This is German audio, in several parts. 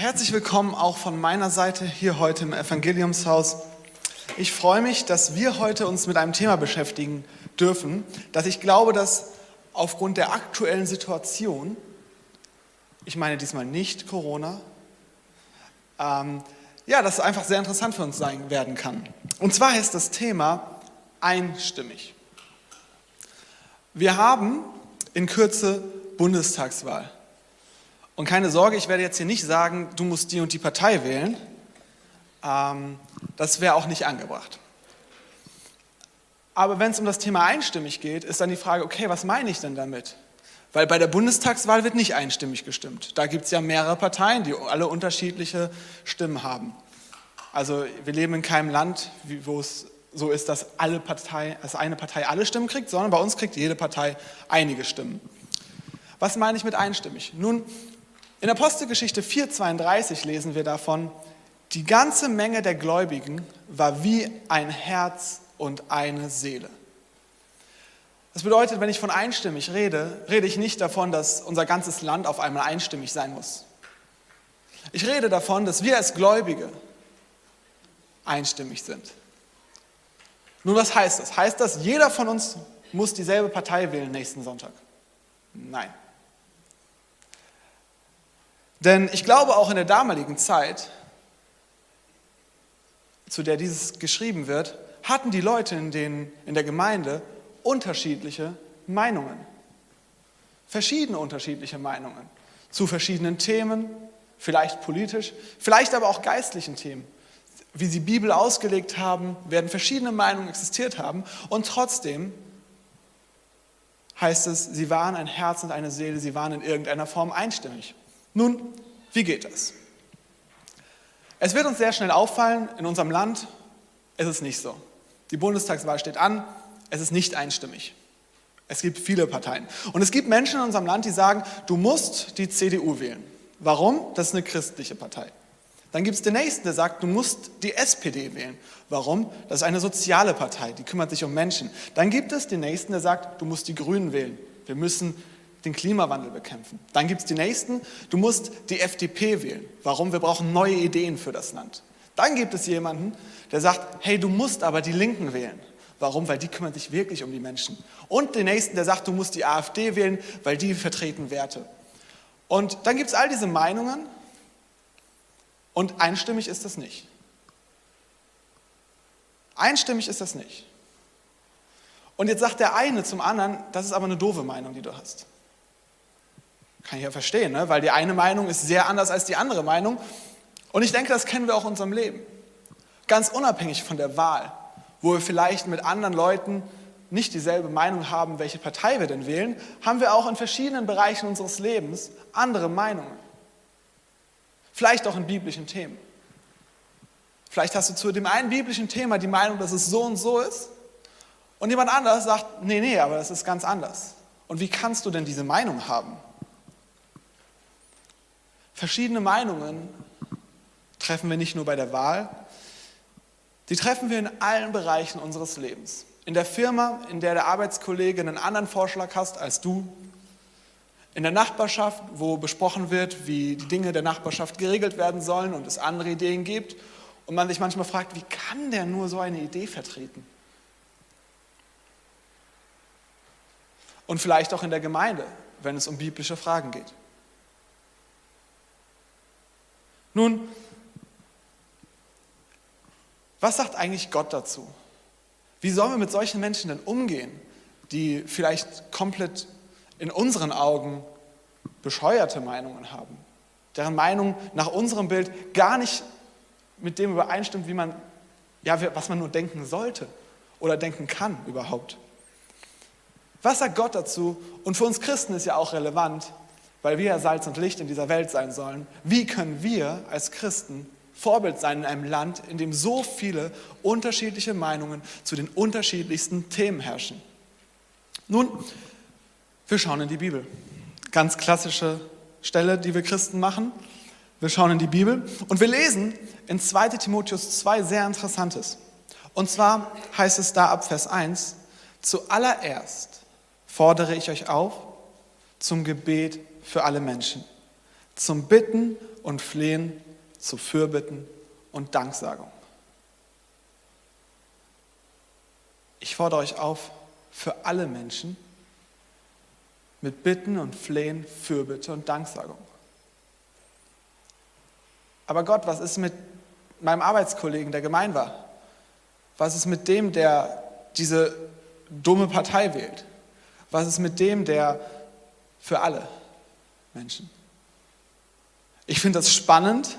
Herzlich willkommen auch von meiner Seite hier heute im Evangeliumshaus. Ich freue mich, dass wir heute uns mit einem Thema beschäftigen dürfen, dass ich glaube, dass aufgrund der aktuellen Situation, ich meine diesmal nicht Corona, ähm, ja, das einfach sehr interessant für uns sein werden kann. Und zwar ist das Thema einstimmig. Wir haben in Kürze Bundestagswahl. Und keine Sorge, ich werde jetzt hier nicht sagen, du musst die und die Partei wählen. Ähm, das wäre auch nicht angebracht. Aber wenn es um das Thema einstimmig geht, ist dann die Frage, okay, was meine ich denn damit? Weil bei der Bundestagswahl wird nicht einstimmig gestimmt. Da gibt es ja mehrere Parteien, die alle unterschiedliche Stimmen haben. Also wir leben in keinem Land, wo es so ist, dass, alle Partei, dass eine Partei alle Stimmen kriegt, sondern bei uns kriegt jede Partei einige Stimmen. Was meine ich mit einstimmig? Nun, in Apostelgeschichte 4,32 lesen wir davon, die ganze Menge der Gläubigen war wie ein Herz und eine Seele. Das bedeutet, wenn ich von einstimmig rede, rede ich nicht davon, dass unser ganzes Land auf einmal einstimmig sein muss. Ich rede davon, dass wir als Gläubige einstimmig sind. Nun, was heißt das? Heißt das, jeder von uns muss dieselbe Partei wählen nächsten Sonntag? Nein. Denn ich glaube, auch in der damaligen Zeit, zu der dieses geschrieben wird, hatten die Leute in, den, in der Gemeinde unterschiedliche Meinungen. Verschiedene unterschiedliche Meinungen zu verschiedenen Themen, vielleicht politisch, vielleicht aber auch geistlichen Themen. Wie sie Bibel ausgelegt haben, werden verschiedene Meinungen existiert haben und trotzdem heißt es, sie waren ein Herz und eine Seele, sie waren in irgendeiner Form einstimmig. Nun, wie geht das? Es wird uns sehr schnell auffallen, in unserem Land ist es nicht so. Die Bundestagswahl steht an, es ist nicht einstimmig. Es gibt viele Parteien. Und es gibt Menschen in unserem Land, die sagen, du musst die CDU wählen. Warum? Das ist eine christliche Partei. Dann gibt es den nächsten, der sagt, du musst die SPD wählen. Warum? Das ist eine soziale Partei, die kümmert sich um Menschen. Dann gibt es den nächsten, der sagt, du musst die Grünen wählen. Wir müssen den Klimawandel bekämpfen. Dann gibt es die nächsten, du musst die FDP wählen. Warum? Wir brauchen neue Ideen für das Land. Dann gibt es jemanden, der sagt, hey, du musst aber die Linken wählen. Warum? Weil die kümmern sich wirklich um die Menschen. Und den nächsten, der sagt, du musst die AfD wählen, weil die vertreten Werte. Und dann gibt es all diese Meinungen und einstimmig ist das nicht. Einstimmig ist das nicht. Und jetzt sagt der eine zum anderen, das ist aber eine doofe Meinung, die du hast. Kann ich ja verstehen, ne? weil die eine Meinung ist sehr anders als die andere Meinung. Und ich denke, das kennen wir auch in unserem Leben. Ganz unabhängig von der Wahl, wo wir vielleicht mit anderen Leuten nicht dieselbe Meinung haben, welche Partei wir denn wählen, haben wir auch in verschiedenen Bereichen unseres Lebens andere Meinungen. Vielleicht auch in biblischen Themen. Vielleicht hast du zu dem einen biblischen Thema die Meinung, dass es so und so ist. Und jemand anderes sagt, nee, nee, aber das ist ganz anders. Und wie kannst du denn diese Meinung haben? Verschiedene Meinungen treffen wir nicht nur bei der Wahl, die treffen wir in allen Bereichen unseres Lebens. In der Firma, in der der Arbeitskollege einen anderen Vorschlag hast als du. In der Nachbarschaft, wo besprochen wird, wie die Dinge der Nachbarschaft geregelt werden sollen und es andere Ideen gibt. Und man sich manchmal fragt, wie kann der nur so eine Idee vertreten? Und vielleicht auch in der Gemeinde, wenn es um biblische Fragen geht. Nun, was sagt eigentlich Gott dazu? Wie sollen wir mit solchen Menschen denn umgehen, die vielleicht komplett in unseren Augen bescheuerte Meinungen haben, deren Meinung nach unserem Bild gar nicht mit dem übereinstimmt, wie man, ja, was man nur denken sollte oder denken kann überhaupt? Was sagt Gott dazu? Und für uns Christen ist ja auch relevant, weil wir Salz und Licht in dieser Welt sein sollen. Wie können wir als Christen Vorbild sein in einem Land, in dem so viele unterschiedliche Meinungen zu den unterschiedlichsten Themen herrschen? Nun, wir schauen in die Bibel. Ganz klassische Stelle, die wir Christen machen. Wir schauen in die Bibel und wir lesen in 2 Timotheus 2 sehr Interessantes. Und zwar heißt es da ab Vers 1, zuallererst fordere ich euch auf zum Gebet für alle Menschen. zum Bitten und Flehen, zu Fürbitten und Danksagung. Ich fordere euch auf, für alle Menschen mit Bitten und Flehen, Fürbitte und Danksagung. Aber Gott, was ist mit meinem Arbeitskollegen, der gemein war? Was ist mit dem, der diese dumme Partei wählt? Was ist mit dem, der für alle Menschen? Ich finde das spannend,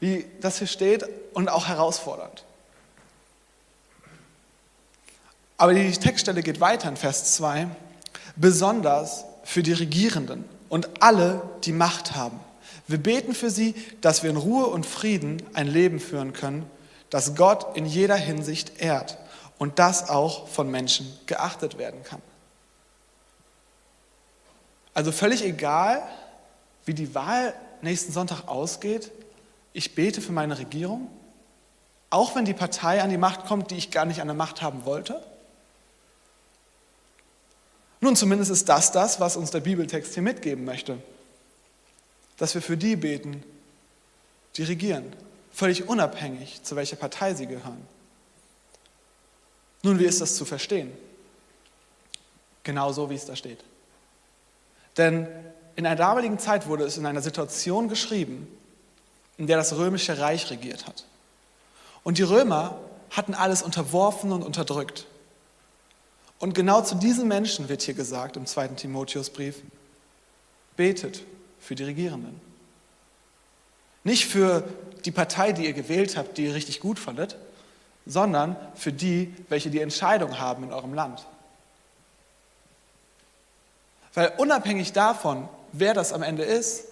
wie das hier steht und auch herausfordernd. Aber die Textstelle geht weiter in Vers 2, besonders für die Regierenden und alle, die Macht haben. Wir beten für sie, dass wir in Ruhe und Frieden ein Leben führen können, das Gott in jeder Hinsicht ehrt und das auch von Menschen geachtet werden kann. Also völlig egal, wie die Wahl nächsten Sonntag ausgeht, ich bete für meine Regierung, auch wenn die Partei an die Macht kommt, die ich gar nicht an der Macht haben wollte. Nun, zumindest ist das das, was uns der Bibeltext hier mitgeben möchte. Dass wir für die beten, die regieren, völlig unabhängig, zu welcher Partei sie gehören. Nun, wie ist das zu verstehen? Genau so, wie es da steht. Denn in einer damaligen Zeit wurde es in einer Situation geschrieben, in der das römische Reich regiert hat. Und die Römer hatten alles unterworfen und unterdrückt. Und genau zu diesen Menschen wird hier gesagt im zweiten Timotheusbrief, betet für die Regierenden. Nicht für die Partei, die ihr gewählt habt, die ihr richtig gut fandet, sondern für die, welche die Entscheidung haben in eurem Land. Weil unabhängig davon, wer das am Ende ist,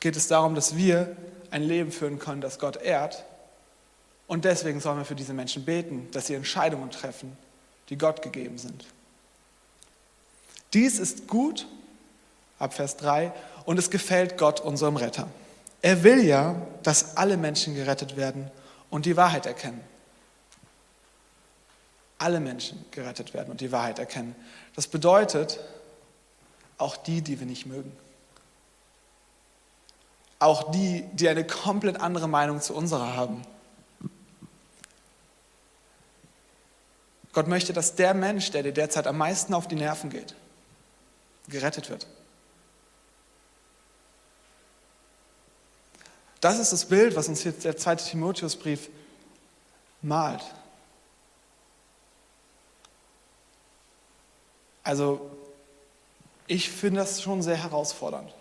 geht es darum, dass wir ein Leben führen können, das Gott ehrt und deswegen sollen wir für diese Menschen beten, dass sie Entscheidungen treffen, die Gott gegeben sind. Dies ist gut, ab Vers 3, und es gefällt Gott, unserem Retter. Er will ja, dass alle Menschen gerettet werden und die Wahrheit erkennen. Alle Menschen gerettet werden und die Wahrheit erkennen. Das bedeutet, auch die, die wir nicht mögen. Auch die, die eine komplett andere Meinung zu unserer haben. Gott möchte, dass der Mensch, der dir derzeit am meisten auf die Nerven geht, gerettet wird. Das ist das Bild, was uns jetzt der zweite Timotheusbrief malt. Also, ich finde das schon sehr herausfordernd.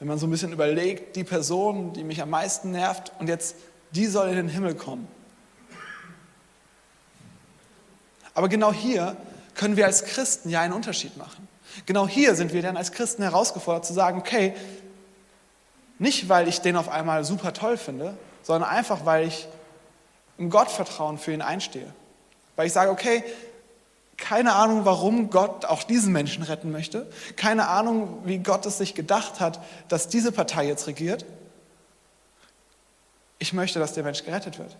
Wenn man so ein bisschen überlegt, die Person, die mich am meisten nervt, und jetzt, die soll in den Himmel kommen. Aber genau hier können wir als Christen ja einen Unterschied machen. Genau hier sind wir dann als Christen herausgefordert zu sagen, okay, nicht weil ich den auf einmal super toll finde, sondern einfach weil ich im Gottvertrauen für ihn einstehe. Weil ich sage, okay, keine Ahnung, warum Gott auch diesen Menschen retten möchte. Keine Ahnung, wie Gott es sich gedacht hat, dass diese Partei jetzt regiert. Ich möchte, dass der Mensch gerettet wird.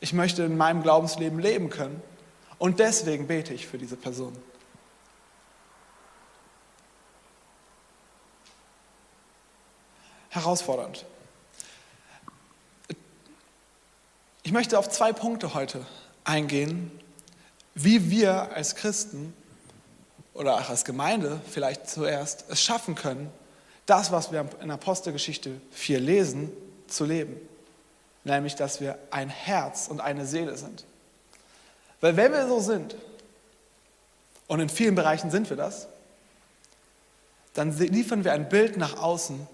Ich möchte in meinem Glaubensleben leben können. Und deswegen bete ich für diese Person. Herausfordernd. Ich möchte auf zwei Punkte heute eingehen, wie wir als Christen oder auch als Gemeinde vielleicht zuerst es schaffen können, das, was wir in Apostelgeschichte 4 lesen, zu leben. Nämlich, dass wir ein Herz und eine Seele sind. Weil wenn wir so sind, und in vielen Bereichen sind wir das, dann liefern wir ein Bild nach außen,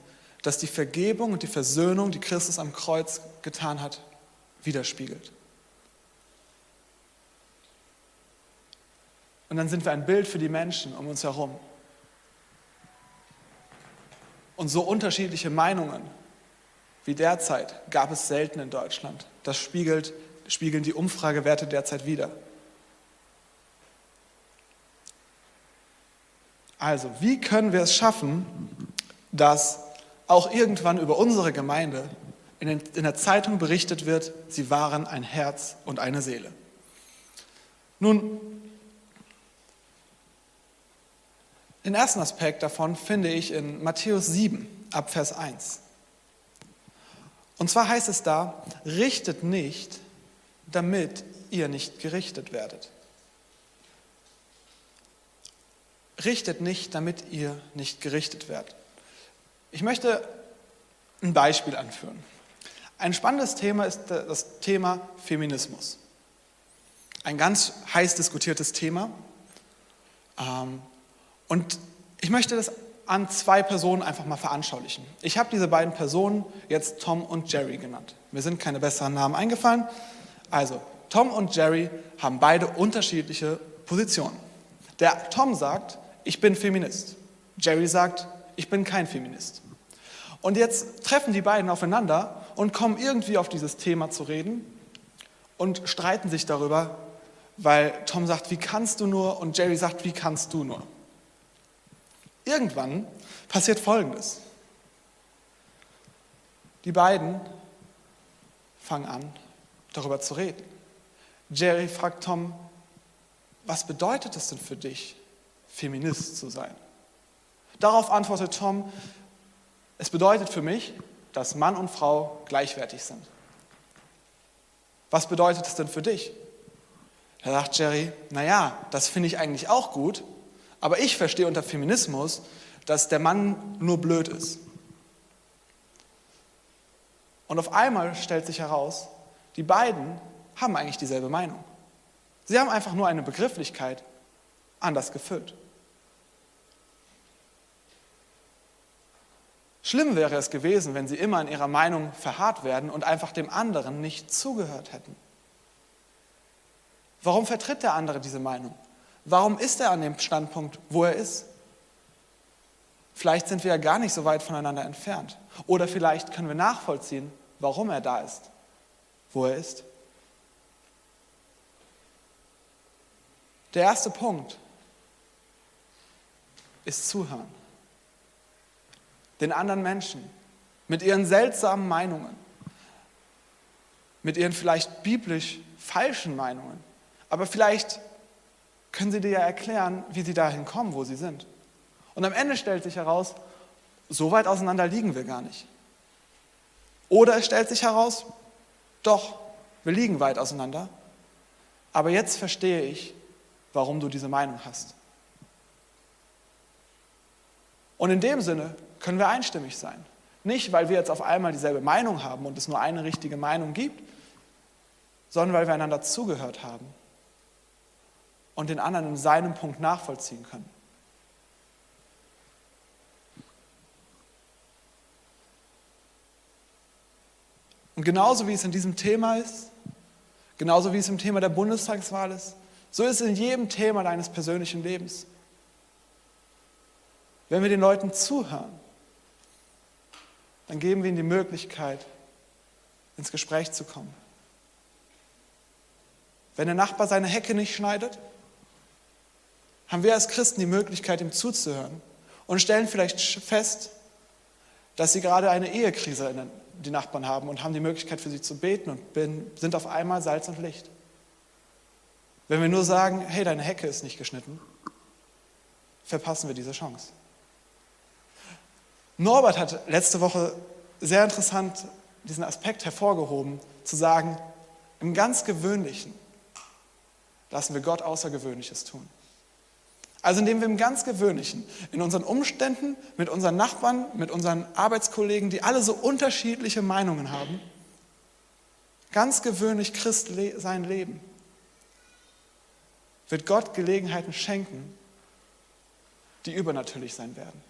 das die Vergebung und die Versöhnung, die Christus am Kreuz getan hat, widerspiegelt. Und dann sind wir ein Bild für die Menschen um uns herum. Und so unterschiedliche Meinungen wie derzeit gab es selten in Deutschland. Das spiegelt spiegeln die Umfragewerte derzeit wider. Also, wie können wir es schaffen, dass auch irgendwann über unsere Gemeinde in der Zeitung berichtet wird, sie waren ein Herz und eine Seele? Nun, Den ersten Aspekt davon finde ich in Matthäus 7 ab Vers 1. Und zwar heißt es da, richtet nicht, damit ihr nicht gerichtet werdet. Richtet nicht, damit ihr nicht gerichtet werdet. Ich möchte ein Beispiel anführen. Ein spannendes Thema ist das Thema Feminismus. Ein ganz heiß diskutiertes Thema. Ähm, und ich möchte das an zwei Personen einfach mal veranschaulichen. Ich habe diese beiden Personen jetzt Tom und Jerry genannt. Mir sind keine besseren Namen eingefallen. Also, Tom und Jerry haben beide unterschiedliche Positionen. Der Tom sagt, ich bin Feminist. Jerry sagt, ich bin kein Feminist. Und jetzt treffen die beiden aufeinander und kommen irgendwie auf dieses Thema zu reden und streiten sich darüber, weil Tom sagt, wie kannst du nur? Und Jerry sagt, wie kannst du nur? Irgendwann passiert Folgendes. Die beiden fangen an, darüber zu reden. Jerry fragt Tom, was bedeutet es denn für dich, Feminist zu sein? Darauf antwortet Tom, es bedeutet für mich, dass Mann und Frau gleichwertig sind. Was bedeutet es denn für dich? Da sagt Jerry, naja, das finde ich eigentlich auch gut, aber ich verstehe unter Feminismus, dass der Mann nur blöd ist. Und auf einmal stellt sich heraus, die beiden haben eigentlich dieselbe Meinung. Sie haben einfach nur eine Begrifflichkeit anders gefüllt. Schlimm wäre es gewesen, wenn sie immer in ihrer Meinung verharrt werden und einfach dem anderen nicht zugehört hätten. Warum vertritt der andere diese Meinung? Warum ist er an dem Standpunkt, wo er ist? Vielleicht sind wir ja gar nicht so weit voneinander entfernt. Oder vielleicht können wir nachvollziehen, warum er da ist, wo er ist. Der erste Punkt ist zuhören. Den anderen Menschen mit ihren seltsamen Meinungen, mit ihren vielleicht biblisch falschen Meinungen, aber vielleicht können sie dir ja erklären, wie sie dahin kommen, wo sie sind. Und am Ende stellt sich heraus, so weit auseinander liegen wir gar nicht. Oder es stellt sich heraus, doch, wir liegen weit auseinander, aber jetzt verstehe ich, warum du diese Meinung hast. Und in dem Sinne können wir einstimmig sein. Nicht, weil wir jetzt auf einmal dieselbe Meinung haben und es nur eine richtige Meinung gibt, sondern weil wir einander zugehört haben und den anderen in seinem Punkt nachvollziehen können. Und genauso wie es in diesem Thema ist, genauso wie es im Thema der Bundestagswahl ist, so ist es in jedem Thema deines persönlichen Lebens. Wenn wir den Leuten zuhören, dann geben wir ihnen die Möglichkeit, ins Gespräch zu kommen. Wenn der Nachbar seine Hecke nicht schneidet, haben wir als Christen die Möglichkeit, ihm zuzuhören und stellen vielleicht fest, dass sie gerade eine Ehekrise in die Nachbarn haben und haben die Möglichkeit für sie zu beten und sind auf einmal Salz und Licht. Wenn wir nur sagen, hey, deine Hecke ist nicht geschnitten, verpassen wir diese Chance. Norbert hat letzte Woche sehr interessant diesen Aspekt hervorgehoben, zu sagen, im ganz Gewöhnlichen lassen wir Gott Außergewöhnliches tun. Also indem wir im ganz Gewöhnlichen, in unseren Umständen, mit unseren Nachbarn, mit unseren Arbeitskollegen, die alle so unterschiedliche Meinungen haben, ganz gewöhnlich Christ sein Leben, wird Gott Gelegenheiten schenken, die übernatürlich sein werden,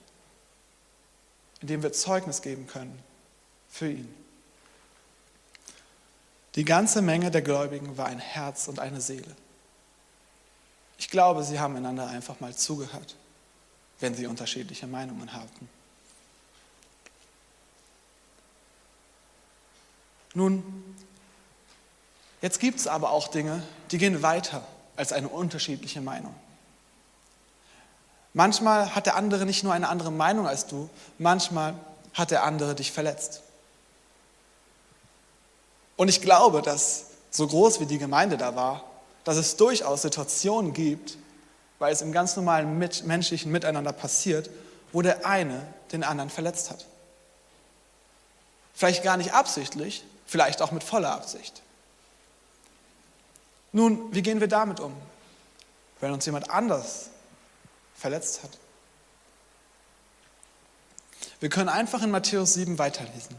indem wir Zeugnis geben können für ihn. Die ganze Menge der Gläubigen war ein Herz und eine Seele. Ich glaube, sie haben einander einfach mal zugehört, wenn sie unterschiedliche Meinungen hatten. Nun, jetzt gibt es aber auch Dinge, die gehen weiter als eine unterschiedliche Meinung. Manchmal hat der andere nicht nur eine andere Meinung als du, manchmal hat der andere dich verletzt. Und ich glaube, dass so groß wie die Gemeinde da war, dass es durchaus Situationen gibt, weil es im ganz normalen mit, menschlichen Miteinander passiert, wo der eine den anderen verletzt hat. Vielleicht gar nicht absichtlich, vielleicht auch mit voller Absicht. Nun, wie gehen wir damit um, wenn uns jemand anders verletzt hat? Wir können einfach in Matthäus 7 weiterlesen.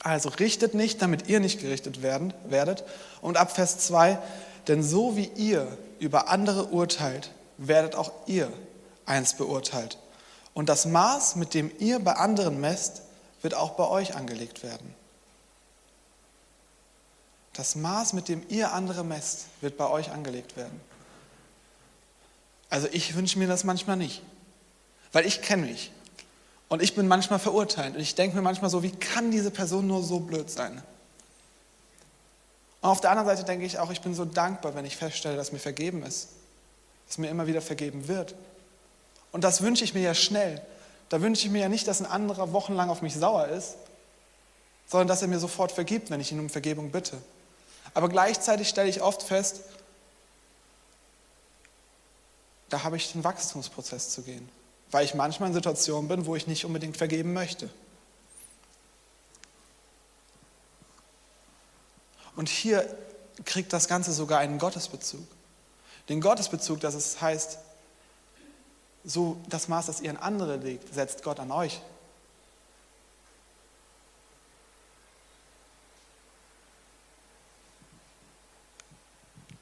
Also richtet nicht, damit ihr nicht gerichtet werden, werdet. Und ab Vers 2, denn so wie ihr über andere urteilt, werdet auch ihr einst beurteilt. Und das Maß, mit dem ihr bei anderen messt, wird auch bei euch angelegt werden. Das Maß, mit dem ihr andere messt, wird bei euch angelegt werden. Also ich wünsche mir das manchmal nicht, weil ich kenne mich. Und ich bin manchmal verurteilt. Und ich denke mir manchmal so, wie kann diese Person nur so blöd sein? Und auf der anderen Seite denke ich auch, ich bin so dankbar, wenn ich feststelle, dass mir vergeben ist. Dass mir immer wieder vergeben wird. Und das wünsche ich mir ja schnell. Da wünsche ich mir ja nicht, dass ein anderer wochenlang auf mich sauer ist, sondern dass er mir sofort vergibt, wenn ich ihn um Vergebung bitte. Aber gleichzeitig stelle ich oft fest, da habe ich den Wachstumsprozess zu gehen weil ich manchmal in Situationen bin, wo ich nicht unbedingt vergeben möchte. Und hier kriegt das Ganze sogar einen Gottesbezug. Den Gottesbezug, dass es heißt, so das Maß, das ihr an andere legt, setzt Gott an euch.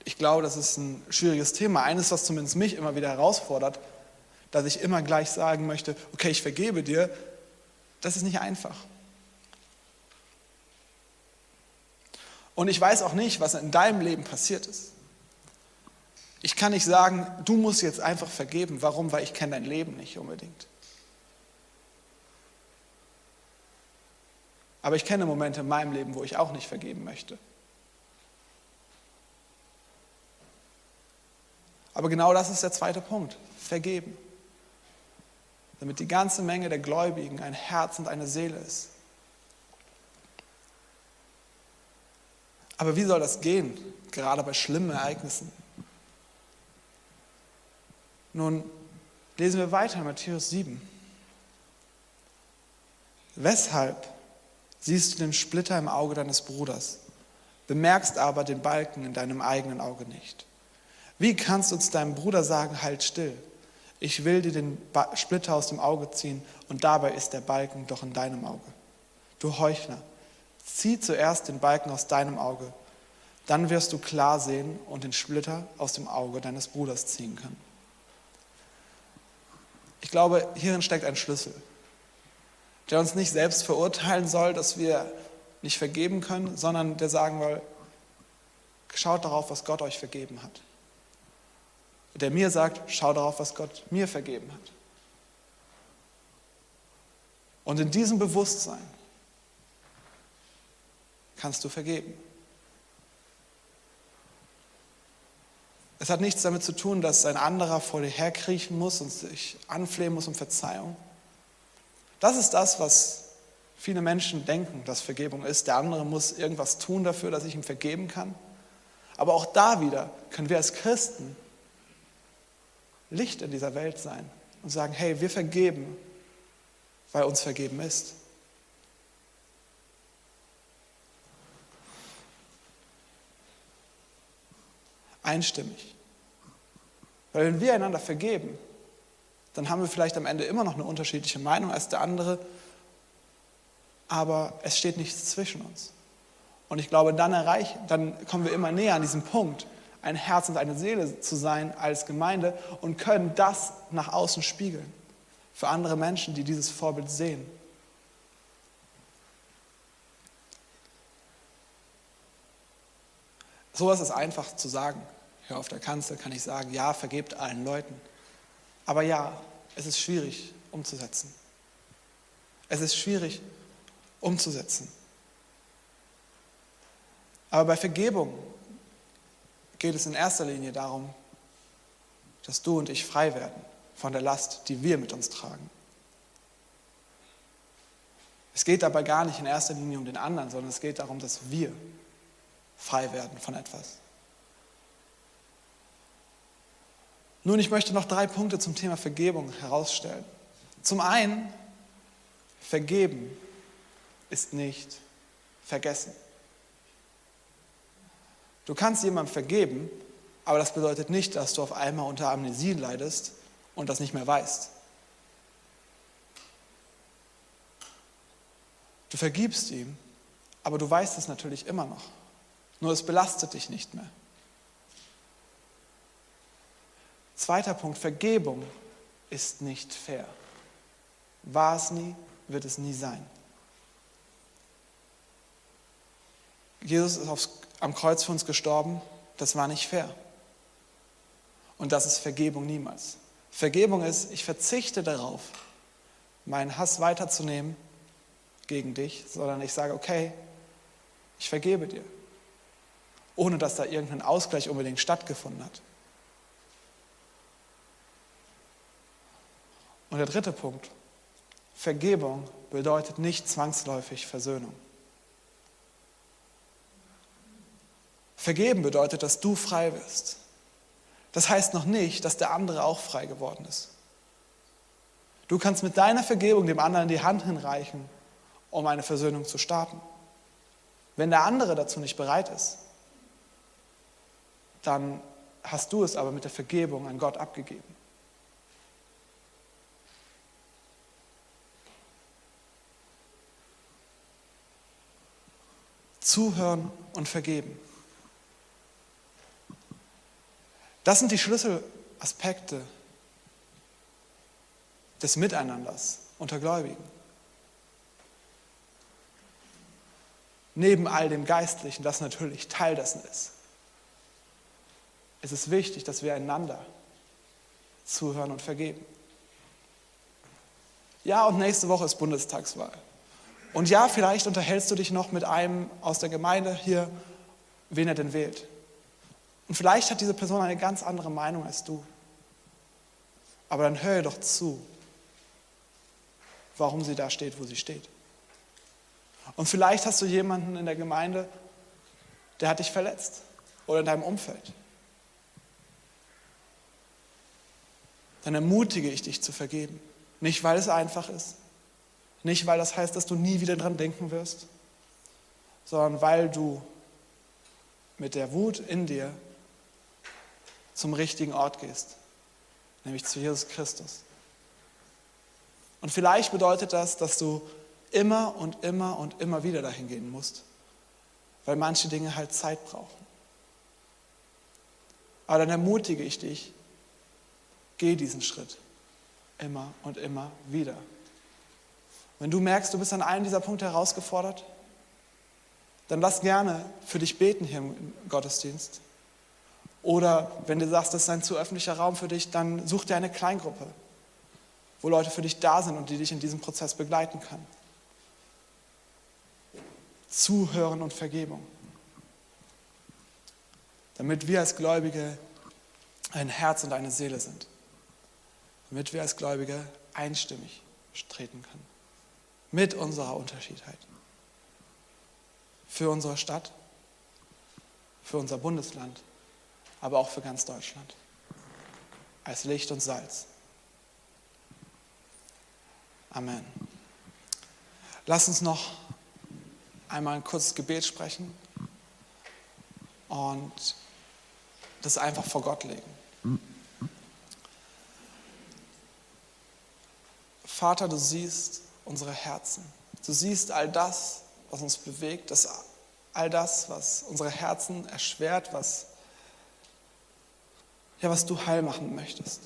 Ich glaube, das ist ein schwieriges Thema. Eines, was zumindest mich immer wieder herausfordert, dass ich immer gleich sagen möchte, okay, ich vergebe dir, das ist nicht einfach. Und ich weiß auch nicht, was in deinem Leben passiert ist. Ich kann nicht sagen, du musst jetzt einfach vergeben. Warum? Weil ich kenne dein Leben nicht unbedingt. Aber ich kenne Momente in meinem Leben, wo ich auch nicht vergeben möchte. Aber genau das ist der zweite Punkt. Vergeben damit die ganze Menge der Gläubigen ein Herz und eine Seele ist. Aber wie soll das gehen, gerade bei schlimmen Ereignissen? Nun, lesen wir weiter in Matthäus 7. Weshalb siehst du den Splitter im Auge deines Bruders, bemerkst aber den Balken in deinem eigenen Auge nicht? Wie kannst du zu deinem Bruder sagen, halt still, ich will dir den Splitter aus dem Auge ziehen und dabei ist der Balken doch in deinem Auge. Du Heuchler, zieh zuerst den Balken aus deinem Auge, dann wirst du klar sehen und den Splitter aus dem Auge deines Bruders ziehen können. Ich glaube, hierin steckt ein Schlüssel, der uns nicht selbst verurteilen soll, dass wir nicht vergeben können, sondern der sagen will, schaut darauf, was Gott euch vergeben hat der mir sagt, schau darauf, was Gott mir vergeben hat. Und in diesem Bewusstsein kannst du vergeben. Es hat nichts damit zu tun, dass ein anderer vor dir herkriechen muss und sich anflehen muss um Verzeihung. Das ist das, was viele Menschen denken, dass Vergebung ist. Der andere muss irgendwas tun dafür, dass ich ihm vergeben kann. Aber auch da wieder können wir als Christen Licht in dieser Welt sein und sagen, hey, wir vergeben, weil uns vergeben ist. Einstimmig. Weil wenn wir einander vergeben, dann haben wir vielleicht am Ende immer noch eine unterschiedliche Meinung als der andere, aber es steht nichts zwischen uns. Und ich glaube, dann erreichen, dann kommen wir immer näher an diesen Punkt, ein Herz und eine Seele zu sein als Gemeinde und können das nach außen spiegeln für andere Menschen, die dieses Vorbild sehen. Sowas ist einfach zu sagen. Hier auf der Kanzel kann ich sagen, ja, vergebt allen Leuten. Aber ja, es ist schwierig umzusetzen. Es ist schwierig umzusetzen. Aber bei Vergebung geht es in erster Linie darum, dass du und ich frei werden von der Last, die wir mit uns tragen. Es geht dabei gar nicht in erster Linie um den anderen, sondern es geht darum, dass wir frei werden von etwas. Nun, ich möchte noch drei Punkte zum Thema Vergebung herausstellen. Zum einen, vergeben ist nicht vergessen. Du kannst jemandem vergeben, aber das bedeutet nicht, dass du auf einmal unter Amnesie leidest und das nicht mehr weißt. Du vergibst ihm, aber du weißt es natürlich immer noch. Nur es belastet dich nicht mehr. Zweiter Punkt, Vergebung ist nicht fair. War es nie, wird es nie sein. Jesus ist aufs, am Kreuz für uns gestorben, das war nicht fair. Und das ist Vergebung niemals. Vergebung ist, ich verzichte darauf, meinen Hass weiterzunehmen gegen dich, sondern ich sage, okay, ich vergebe dir, ohne dass da irgendein Ausgleich unbedingt stattgefunden hat. Und der dritte Punkt, Vergebung bedeutet nicht zwangsläufig Versöhnung. Vergeben bedeutet, dass du frei wirst. Das heißt noch nicht, dass der andere auch frei geworden ist. Du kannst mit deiner Vergebung dem anderen die Hand hinreichen, um eine Versöhnung zu starten. Wenn der andere dazu nicht bereit ist, dann hast du es aber mit der Vergebung an Gott abgegeben. Zuhören und vergeben. Das sind die Schlüsselaspekte des Miteinanders unter Gläubigen. Neben all dem Geistlichen, das natürlich Teil dessen ist, ist es wichtig, dass wir einander zuhören und vergeben. Ja, und nächste Woche ist Bundestagswahl. Und ja, vielleicht unterhältst du dich noch mit einem aus der Gemeinde hier, wen er denn wählt. Und vielleicht hat diese Person eine ganz andere Meinung als du. Aber dann höre doch zu, warum sie da steht, wo sie steht. Und vielleicht hast du jemanden in der Gemeinde, der hat dich verletzt oder in deinem Umfeld. Dann ermutige ich dich zu vergeben. Nicht, weil es einfach ist, nicht, weil das heißt, dass du nie wieder dran denken wirst, sondern weil du mit der Wut in dir zum richtigen Ort gehst, nämlich zu Jesus Christus. Und vielleicht bedeutet das, dass du immer und immer und immer wieder dahin gehen musst, weil manche Dinge halt Zeit brauchen. Aber dann ermutige ich dich, geh diesen Schritt immer und immer wieder. Wenn du merkst, du bist an einem dieser Punkte herausgefordert, dann lass gerne für dich beten hier im Gottesdienst. Oder wenn du sagst, das ist ein zu öffentlicher Raum für dich, dann such dir eine Kleingruppe, wo Leute für dich da sind und die dich in diesem Prozess begleiten können. Zuhören und Vergebung. Damit wir als Gläubige ein Herz und eine Seele sind. Damit wir als Gläubige einstimmig treten können. Mit unserer Unterschiedheit. Für unsere Stadt, für unser Bundesland aber auch für ganz Deutschland. Als Licht und Salz. Amen. Lass uns noch einmal ein kurzes Gebet sprechen und das einfach vor Gott legen. Vater, du siehst unsere Herzen. Du siehst all das, was uns bewegt, das, all das, was unsere Herzen erschwert, was ja, was du heil machen möchtest.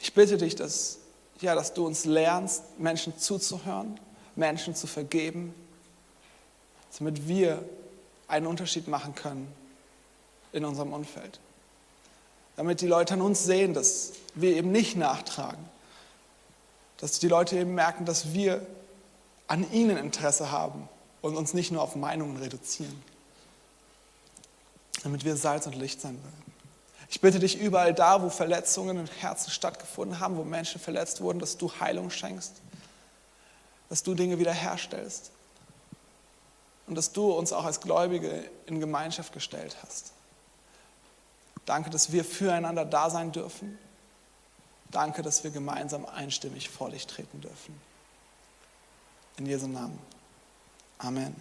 Ich bitte dich, dass, ja, dass du uns lernst, Menschen zuzuhören, Menschen zu vergeben, damit wir einen Unterschied machen können in unserem Umfeld. Damit die Leute an uns sehen, dass wir eben nicht nachtragen. Dass die Leute eben merken, dass wir an ihnen Interesse haben und uns nicht nur auf Meinungen reduzieren. Damit wir Salz und Licht sein werden. Ich bitte dich überall da, wo Verletzungen im Herzen stattgefunden haben, wo Menschen verletzt wurden, dass du Heilung schenkst, dass du Dinge wiederherstellst und dass du uns auch als Gläubige in Gemeinschaft gestellt hast. Danke, dass wir füreinander da sein dürfen. Danke, dass wir gemeinsam einstimmig vor dich treten dürfen. In Jesu Namen. Amen.